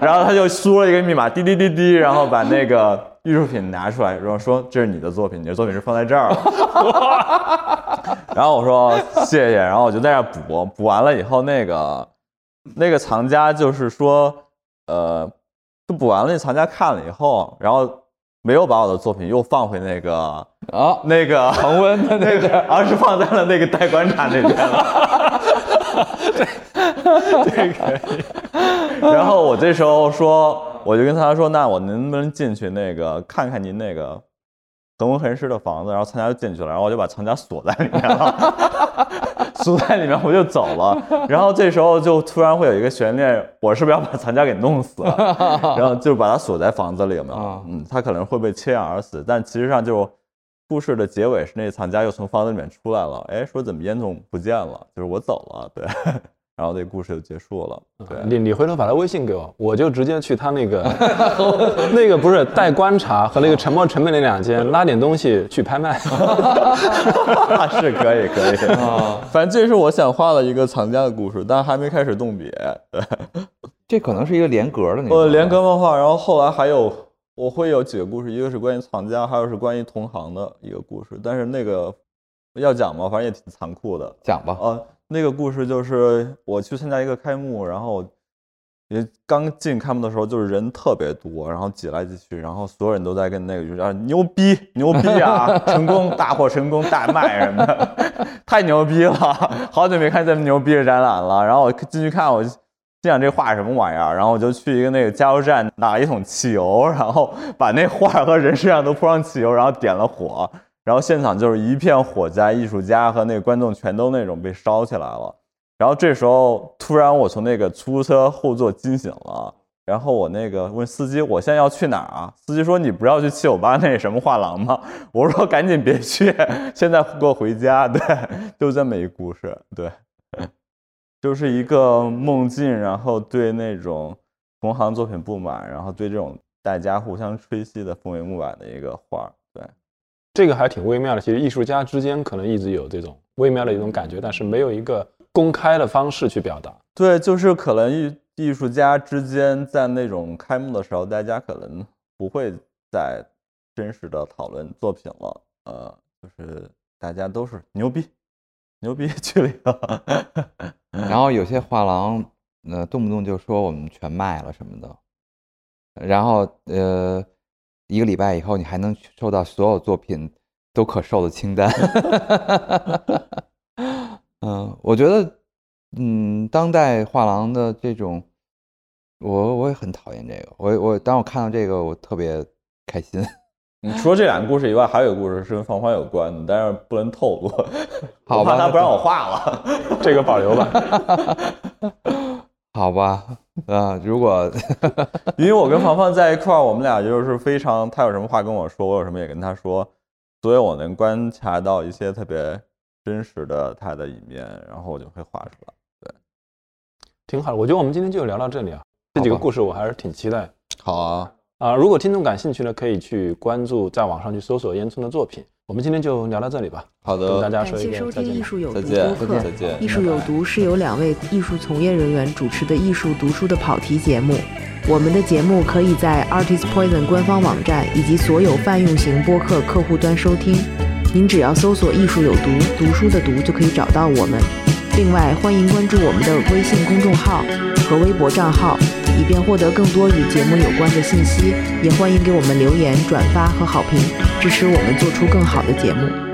然后他就输了一个密码，滴滴滴滴，然后把那个艺术品拿出来，然后说这是你的作品，你的作品是放在这儿了。(laughs) 然后我说谢谢，然后我就在那补，补完了以后，那个那个藏家就是说，呃，就补完了，那藏家看了以后，然后没有把我的作品又放回那个啊 (laughs) 那个恒温的 (laughs) 那个，而是放在了那个待观察那边了。这可以。然后我这时候说，我就跟他说，那我能不能进去那个看看您那个恒温恒湿的房子？然后藏家就进去了，然后我就把藏家锁在里面了，(laughs) 锁在里面我就走了。然后这时候就突然会有一个悬念，我是不是要把藏家给弄死了？然后就把他锁在房子里有没有？嗯，他可能会被缺氧而死，但其实上就故事的结尾是那藏家又从房子里面出来了，哎，说怎么烟囱不见了？就是我走了，对。然后这故事就结束了。对，你你回头把他微信给我，我就直接去他那个 (laughs) 那个不是待观察和那个沉默成本那两间拉点东西去拍卖。(laughs) 是可以可以啊，反正这是我想画的一个藏家的故事，但还没开始动笔。对，这可能是一个连格的那个。呃，连格漫画，然后后来还有我会有几个故事，一个是关于藏家，还有是关于同行的一个故事，但是那个要讲吗？反正也挺残酷的，讲吧。啊。那个故事就是我去参加一个开幕，然后也刚进开幕的时候，就是人特别多，然后挤来挤去，然后所有人都在跟那个就是啊牛逼牛逼啊，成功大获成功大卖什么的，太牛逼了，好久没看这么牛逼的展览了。然后我进去看，我心想这画什么玩意儿？然后我就去一个那个加油站拿了一桶汽油，然后把那画和人身上都铺上汽油，然后点了火。然后现场就是一片火灾，艺术家和那个观众全都那种被烧起来了。然后这时候突然我从那个出租车后座惊醒了，然后我那个问司机：“我现在要去哪儿啊？”司机说：“你不要去七九八那什么画廊吗？” (laughs) 我说：“赶紧别去，现在给我回家。”对，就这么一故事。对，就是一个梦境，然后对那种同行作品不满，然后对这种大家互相吹嘘的氛围不满的一个画儿。这个还挺微妙的，其实艺术家之间可能一直有这种微妙的一种感觉，但是没有一个公开的方式去表达。对，就是可能艺艺术家之间在那种开幕的时候，大家可能不会再真实的讨论作品了，呃，就是大家都是牛逼，牛逼去了。(laughs) 然后有些画廊，呃，动不动就说我们全卖了什么的，然后呃。一个礼拜以后，你还能收到所有作品都可售的清单。(laughs) 嗯，我觉得，嗯，当代画廊的这种，我我也很讨厌这个。我我当我看到这个，我特别开心。你除了这两个故事以外，还有一个故事是跟放花有关的，但是不能透露，(laughs) 我怕他不让我画了。这个保留吧。(laughs) 好吧，啊，如果 (laughs) 因为我跟芳芳在一块儿，我们俩就是非常，他有什么话跟我说，我有什么也跟他说，所以我能观察到一些特别真实的他的一面，然后我就会画出来。对，挺好的。我觉得我们今天就聊到这里啊，这几个故事我还是挺期待。好啊，啊，如果听众感兴趣呢，可以去关注，在网上去搜索烟囱的作品。我们今天就聊到这里吧。好的，跟大家说一个再见。艺术有毒播客，艺术有毒是由两位艺术从业人员主持的艺术读书的跑题节目。我们的节目可以在 Artist Poison 官方网站以及所有泛用型播客客户端收听。您只要搜索“艺术有毒”，读书的“读”就可以找到我们。另外，欢迎关注我们的微信公众号和微博账号。以便获得更多与节目有关的信息，也欢迎给我们留言、转发和好评，支持我们做出更好的节目。